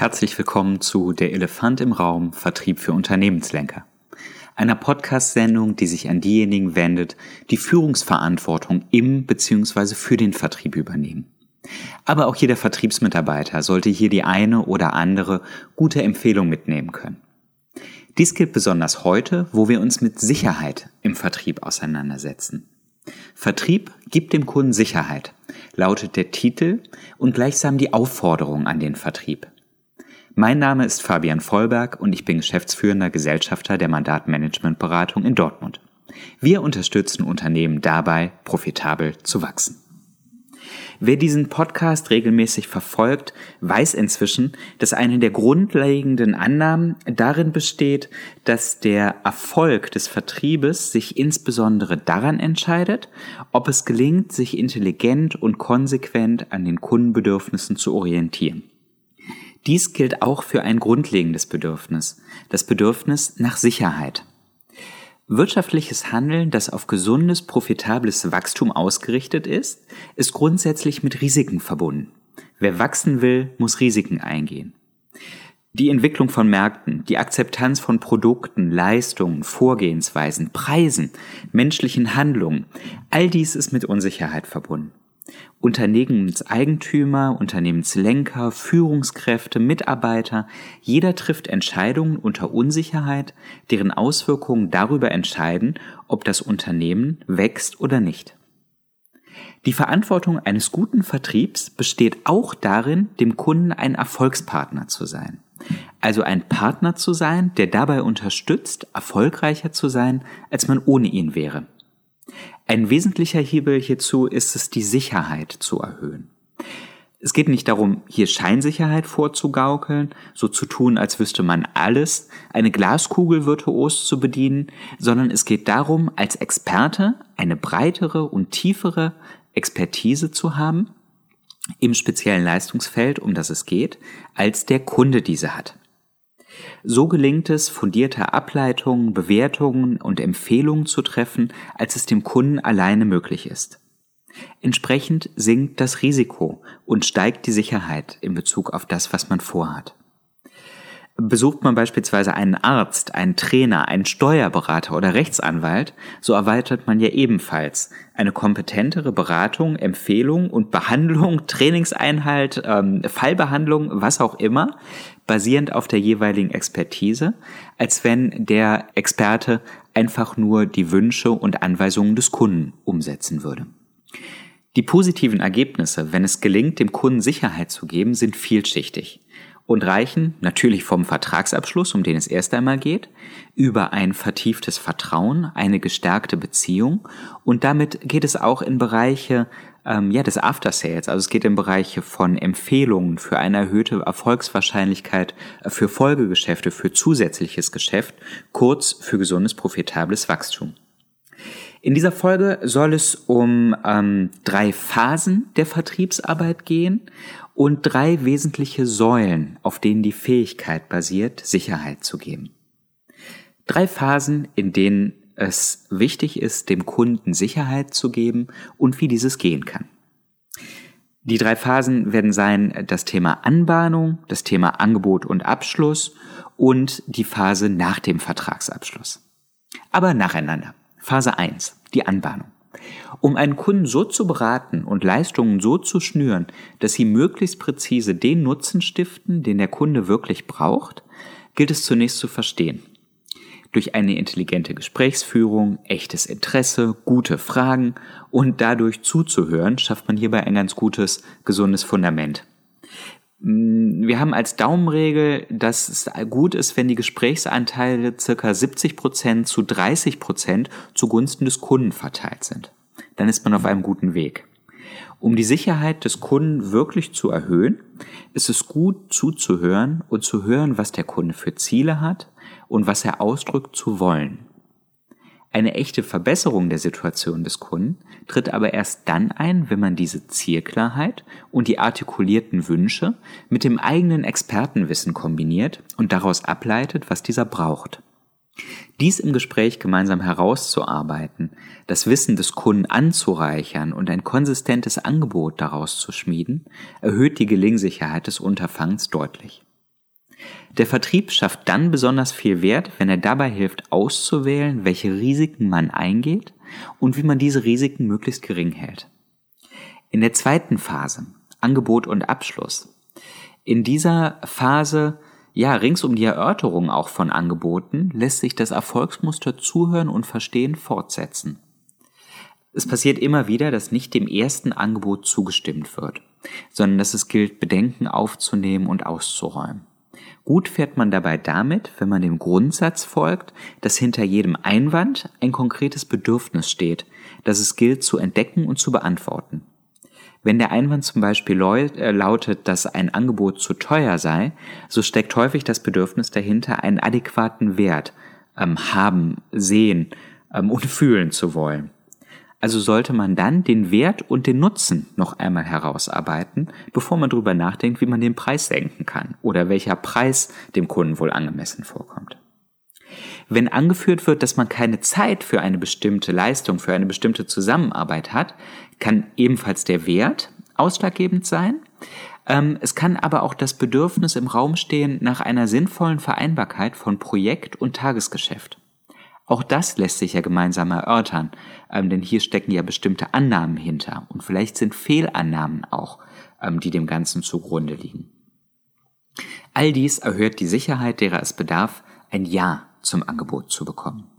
Herzlich willkommen zu Der Elefant im Raum Vertrieb für Unternehmenslenker. Einer Podcast-Sendung, die sich an diejenigen wendet, die Führungsverantwortung im bzw. für den Vertrieb übernehmen. Aber auch jeder Vertriebsmitarbeiter sollte hier die eine oder andere gute Empfehlung mitnehmen können. Dies gilt besonders heute, wo wir uns mit Sicherheit im Vertrieb auseinandersetzen. Vertrieb gibt dem Kunden Sicherheit, lautet der Titel und gleichsam die Aufforderung an den Vertrieb. Mein Name ist Fabian Vollberg und ich bin geschäftsführender Gesellschafter der Mandatmanagementberatung in Dortmund. Wir unterstützen Unternehmen dabei, profitabel zu wachsen. Wer diesen Podcast regelmäßig verfolgt, weiß inzwischen, dass eine der grundlegenden Annahmen darin besteht, dass der Erfolg des Vertriebes sich insbesondere daran entscheidet, ob es gelingt, sich intelligent und konsequent an den Kundenbedürfnissen zu orientieren. Dies gilt auch für ein grundlegendes Bedürfnis, das Bedürfnis nach Sicherheit. Wirtschaftliches Handeln, das auf gesundes, profitables Wachstum ausgerichtet ist, ist grundsätzlich mit Risiken verbunden. Wer wachsen will, muss Risiken eingehen. Die Entwicklung von Märkten, die Akzeptanz von Produkten, Leistungen, Vorgehensweisen, Preisen, menschlichen Handlungen, all dies ist mit Unsicherheit verbunden. Unternehmenseigentümer, Unternehmenslenker, Führungskräfte, Mitarbeiter, jeder trifft Entscheidungen unter Unsicherheit, deren Auswirkungen darüber entscheiden, ob das Unternehmen wächst oder nicht. Die Verantwortung eines guten Vertriebs besteht auch darin, dem Kunden ein Erfolgspartner zu sein. Also ein Partner zu sein, der dabei unterstützt, erfolgreicher zu sein, als man ohne ihn wäre. Ein wesentlicher Hebel hierzu ist es, die Sicherheit zu erhöhen. Es geht nicht darum, hier Scheinsicherheit vorzugaukeln, so zu tun, als wüsste man alles, eine Glaskugel virtuos zu bedienen, sondern es geht darum, als Experte eine breitere und tiefere Expertise zu haben im speziellen Leistungsfeld, um das es geht, als der Kunde diese hat. So gelingt es, fundierte Ableitungen, Bewertungen und Empfehlungen zu treffen, als es dem Kunden alleine möglich ist. Entsprechend sinkt das Risiko und steigt die Sicherheit in Bezug auf das, was man vorhat. Besucht man beispielsweise einen Arzt, einen Trainer, einen Steuerberater oder Rechtsanwalt, so erweitert man ja ebenfalls eine kompetentere Beratung, Empfehlung und Behandlung, Trainingseinhalt, ähm, Fallbehandlung, was auch immer, basierend auf der jeweiligen Expertise, als wenn der Experte einfach nur die Wünsche und Anweisungen des Kunden umsetzen würde. Die positiven Ergebnisse, wenn es gelingt, dem Kunden Sicherheit zu geben, sind vielschichtig und reichen natürlich vom Vertragsabschluss, um den es erst einmal geht, über ein vertieftes Vertrauen, eine gestärkte Beziehung und damit geht es auch in Bereiche ähm, ja, des After Sales. Also es geht in Bereiche von Empfehlungen für eine erhöhte Erfolgswahrscheinlichkeit äh, für Folgegeschäfte, für zusätzliches Geschäft, kurz für gesundes, profitables Wachstum. In dieser Folge soll es um ähm, drei Phasen der Vertriebsarbeit gehen und drei wesentliche Säulen, auf denen die Fähigkeit basiert, Sicherheit zu geben. Drei Phasen, in denen es wichtig ist, dem Kunden Sicherheit zu geben und wie dieses gehen kann. Die drei Phasen werden sein das Thema Anbahnung, das Thema Angebot und Abschluss und die Phase nach dem Vertragsabschluss. Aber nacheinander. Phase 1, die Anbahnung. Um einen Kunden so zu beraten und Leistungen so zu schnüren, dass sie möglichst präzise den Nutzen stiften, den der Kunde wirklich braucht, gilt es zunächst zu verstehen. Durch eine intelligente Gesprächsführung, echtes Interesse, gute Fragen und dadurch zuzuhören, schafft man hierbei ein ganz gutes, gesundes Fundament. Mm, wir haben als Daumenregel, dass es gut ist, wenn die Gesprächsanteile circa 70 Prozent zu 30 Prozent zugunsten des Kunden verteilt sind dann ist man auf einem guten Weg. Um die Sicherheit des Kunden wirklich zu erhöhen, ist es gut zuzuhören und zu hören, was der Kunde für Ziele hat und was er ausdrückt zu wollen. Eine echte Verbesserung der Situation des Kunden tritt aber erst dann ein, wenn man diese Zielklarheit und die artikulierten Wünsche mit dem eigenen Expertenwissen kombiniert und daraus ableitet, was dieser braucht. Dies im Gespräch gemeinsam herauszuarbeiten, das Wissen des Kunden anzureichern und ein konsistentes Angebot daraus zu schmieden, erhöht die Gelingsicherheit des Unterfangs deutlich. Der Vertrieb schafft dann besonders viel Wert, wenn er dabei hilft, auszuwählen, welche Risiken man eingeht und wie man diese Risiken möglichst gering hält. In der zweiten Phase, Angebot und Abschluss, in dieser Phase, ja, rings um die Erörterung auch von Angeboten, lässt sich das Erfolgsmuster Zuhören und Verstehen fortsetzen. Es passiert immer wieder, dass nicht dem ersten Angebot zugestimmt wird, sondern dass es gilt, Bedenken aufzunehmen und auszuräumen. Gut fährt man dabei damit, wenn man dem Grundsatz folgt, dass hinter jedem Einwand ein konkretes Bedürfnis steht, das es gilt zu entdecken und zu beantworten. Wenn der Einwand zum Beispiel äh, lautet, dass ein Angebot zu teuer sei, so steckt häufig das Bedürfnis dahinter, einen adäquaten Wert ähm, haben, sehen ähm, und fühlen zu wollen. Also sollte man dann den Wert und den Nutzen noch einmal herausarbeiten, bevor man darüber nachdenkt, wie man den Preis senken kann oder welcher Preis dem Kunden wohl angemessen vorkommt. Wenn angeführt wird, dass man keine Zeit für eine bestimmte Leistung, für eine bestimmte Zusammenarbeit hat, kann ebenfalls der Wert ausschlaggebend sein. Ähm, es kann aber auch das Bedürfnis im Raum stehen nach einer sinnvollen Vereinbarkeit von Projekt und Tagesgeschäft. Auch das lässt sich ja gemeinsam erörtern, ähm, denn hier stecken ja bestimmte Annahmen hinter und vielleicht sind Fehlannahmen auch, ähm, die dem Ganzen zugrunde liegen. All dies erhöht die Sicherheit, derer es bedarf, ein Ja zum Angebot zu bekommen.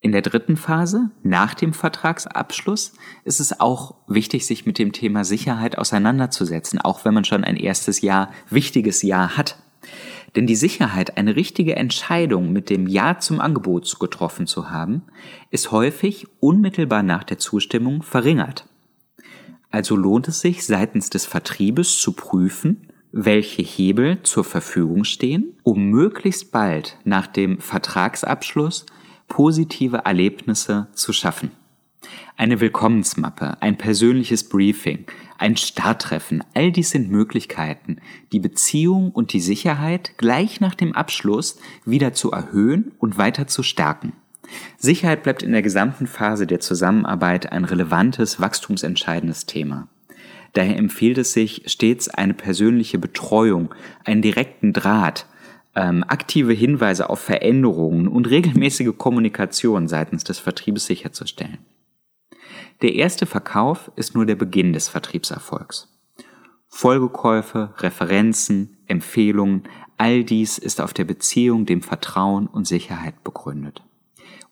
In der dritten Phase, nach dem Vertragsabschluss, ist es auch wichtig, sich mit dem Thema Sicherheit auseinanderzusetzen, auch wenn man schon ein erstes Jahr, wichtiges Jahr hat. Denn die Sicherheit, eine richtige Entscheidung mit dem Ja zum Angebot getroffen zu haben, ist häufig unmittelbar nach der Zustimmung verringert. Also lohnt es sich seitens des Vertriebes zu prüfen, welche Hebel zur Verfügung stehen, um möglichst bald nach dem Vertragsabschluss positive Erlebnisse zu schaffen. Eine Willkommensmappe, ein persönliches Briefing, ein Starttreffen, all dies sind Möglichkeiten, die Beziehung und die Sicherheit gleich nach dem Abschluss wieder zu erhöhen und weiter zu stärken. Sicherheit bleibt in der gesamten Phase der Zusammenarbeit ein relevantes, wachstumsentscheidendes Thema. Daher empfiehlt es sich, stets eine persönliche Betreuung, einen direkten Draht, ähm, aktive Hinweise auf Veränderungen und regelmäßige Kommunikation seitens des Vertriebes sicherzustellen. Der erste Verkauf ist nur der Beginn des Vertriebserfolgs. Folgekäufe, Referenzen, Empfehlungen, all dies ist auf der Beziehung, dem Vertrauen und Sicherheit begründet.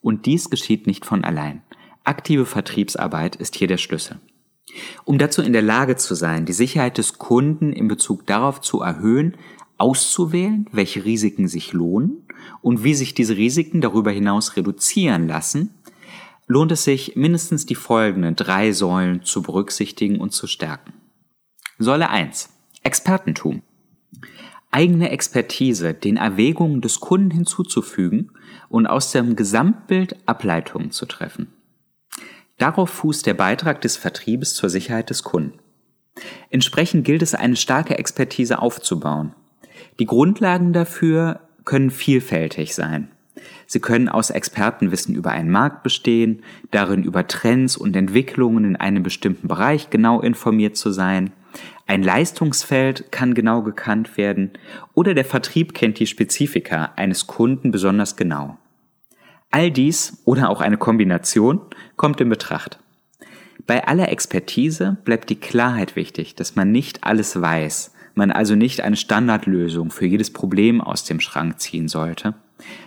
Und dies geschieht nicht von allein. Aktive Vertriebsarbeit ist hier der Schlüssel. Um dazu in der Lage zu sein, die Sicherheit des Kunden in Bezug darauf zu erhöhen, auszuwählen, welche Risiken sich lohnen und wie sich diese Risiken darüber hinaus reduzieren lassen, lohnt es sich, mindestens die folgenden drei Säulen zu berücksichtigen und zu stärken. Säule 1. Expertentum. Eigene Expertise den Erwägungen des Kunden hinzuzufügen und aus dem Gesamtbild Ableitungen zu treffen. Darauf fußt der Beitrag des Vertriebes zur Sicherheit des Kunden. Entsprechend gilt es, eine starke Expertise aufzubauen. Die Grundlagen dafür können vielfältig sein. Sie können aus Expertenwissen über einen Markt bestehen, darin über Trends und Entwicklungen in einem bestimmten Bereich genau informiert zu sein. Ein Leistungsfeld kann genau gekannt werden oder der Vertrieb kennt die Spezifika eines Kunden besonders genau. All dies oder auch eine Kombination kommt in Betracht. Bei aller Expertise bleibt die Klarheit wichtig, dass man nicht alles weiß, man also nicht eine Standardlösung für jedes Problem aus dem Schrank ziehen sollte,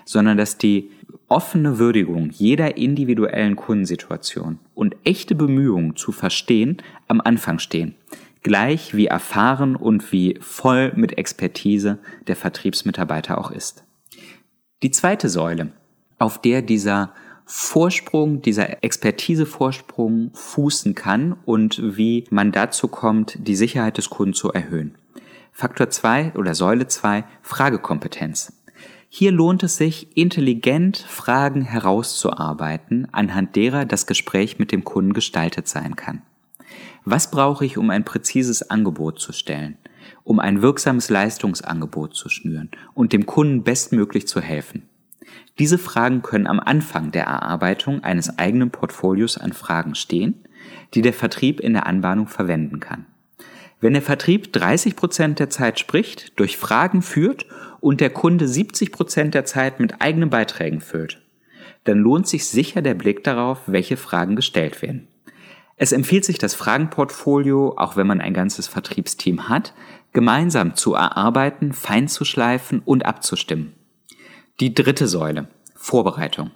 sondern dass die offene Würdigung jeder individuellen Kundensituation und echte Bemühungen zu verstehen am Anfang stehen, gleich wie erfahren und wie voll mit Expertise der Vertriebsmitarbeiter auch ist. Die zweite Säule, auf der dieser Vorsprung, dieser Expertisevorsprung fußen kann und wie man dazu kommt, die Sicherheit des Kunden zu erhöhen. Faktor 2 oder Säule 2, Fragekompetenz. Hier lohnt es sich, intelligent Fragen herauszuarbeiten, anhand derer das Gespräch mit dem Kunden gestaltet sein kann. Was brauche ich, um ein präzises Angebot zu stellen, um ein wirksames Leistungsangebot zu schnüren und dem Kunden bestmöglich zu helfen? Diese Fragen können am Anfang der Erarbeitung eines eigenen Portfolios an Fragen stehen, die der Vertrieb in der Anbahnung verwenden kann. Wenn der Vertrieb 30 Prozent der Zeit spricht, durch Fragen führt und der Kunde 70 Prozent der Zeit mit eigenen Beiträgen füllt, dann lohnt sich sicher der Blick darauf, welche Fragen gestellt werden. Es empfiehlt sich, das Fragenportfolio, auch wenn man ein ganzes Vertriebsteam hat, gemeinsam zu erarbeiten, fein zu schleifen und abzustimmen. Die dritte Säule, Vorbereitung.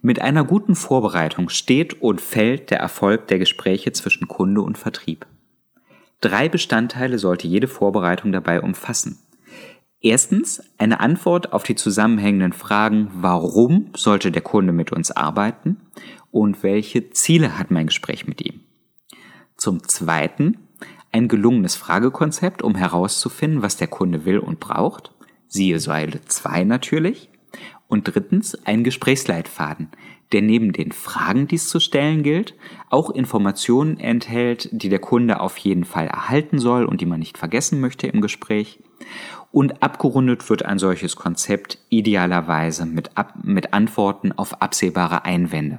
Mit einer guten Vorbereitung steht und fällt der Erfolg der Gespräche zwischen Kunde und Vertrieb. Drei Bestandteile sollte jede Vorbereitung dabei umfassen. Erstens eine Antwort auf die zusammenhängenden Fragen, warum sollte der Kunde mit uns arbeiten und welche Ziele hat mein Gespräch mit ihm. Zum Zweiten ein gelungenes Fragekonzept, um herauszufinden, was der Kunde will und braucht. Siehe Säule 2 natürlich. Und drittens ein Gesprächsleitfaden, der neben den Fragen, die es zu stellen gilt, auch Informationen enthält, die der Kunde auf jeden Fall erhalten soll und die man nicht vergessen möchte im Gespräch. Und abgerundet wird ein solches Konzept idealerweise mit, Ab mit Antworten auf absehbare Einwände.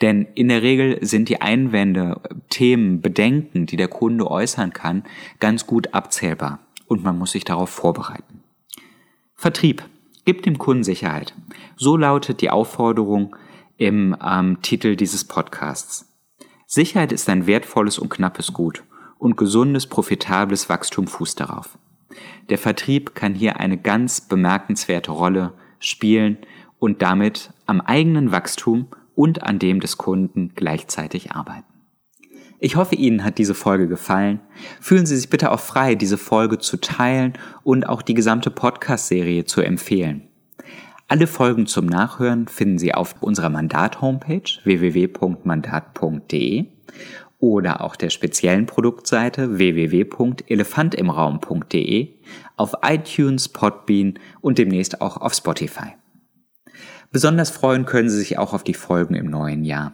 Denn in der Regel sind die Einwände, Themen, Bedenken, die der Kunde äußern kann, ganz gut abzählbar und man muss sich darauf vorbereiten. Vertrieb gibt dem Kunden Sicherheit. So lautet die Aufforderung im ähm, Titel dieses Podcasts. Sicherheit ist ein wertvolles und knappes Gut und gesundes, profitables Wachstum fußt darauf. Der Vertrieb kann hier eine ganz bemerkenswerte Rolle spielen und damit am eigenen Wachstum und an dem des Kunden gleichzeitig arbeiten. Ich hoffe, Ihnen hat diese Folge gefallen. Fühlen Sie sich bitte auch frei, diese Folge zu teilen und auch die gesamte Podcast-Serie zu empfehlen. Alle Folgen zum Nachhören finden Sie auf unserer Mandat-Homepage www.mandat.de oder auch der speziellen Produktseite www.elefantimraum.de, auf iTunes, Podbean und demnächst auch auf Spotify. Besonders freuen können Sie sich auch auf die Folgen im neuen Jahr.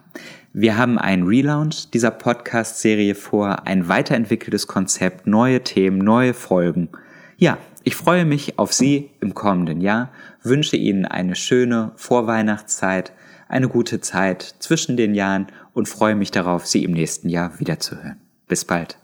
Wir haben einen Relaunch dieser Podcast-Serie vor, ein weiterentwickeltes Konzept, neue Themen, neue Folgen. Ja, ich freue mich auf Sie im kommenden Jahr, wünsche Ihnen eine schöne Vorweihnachtszeit, eine gute Zeit zwischen den Jahren und freue mich darauf, Sie im nächsten Jahr wiederzuhören. Bis bald.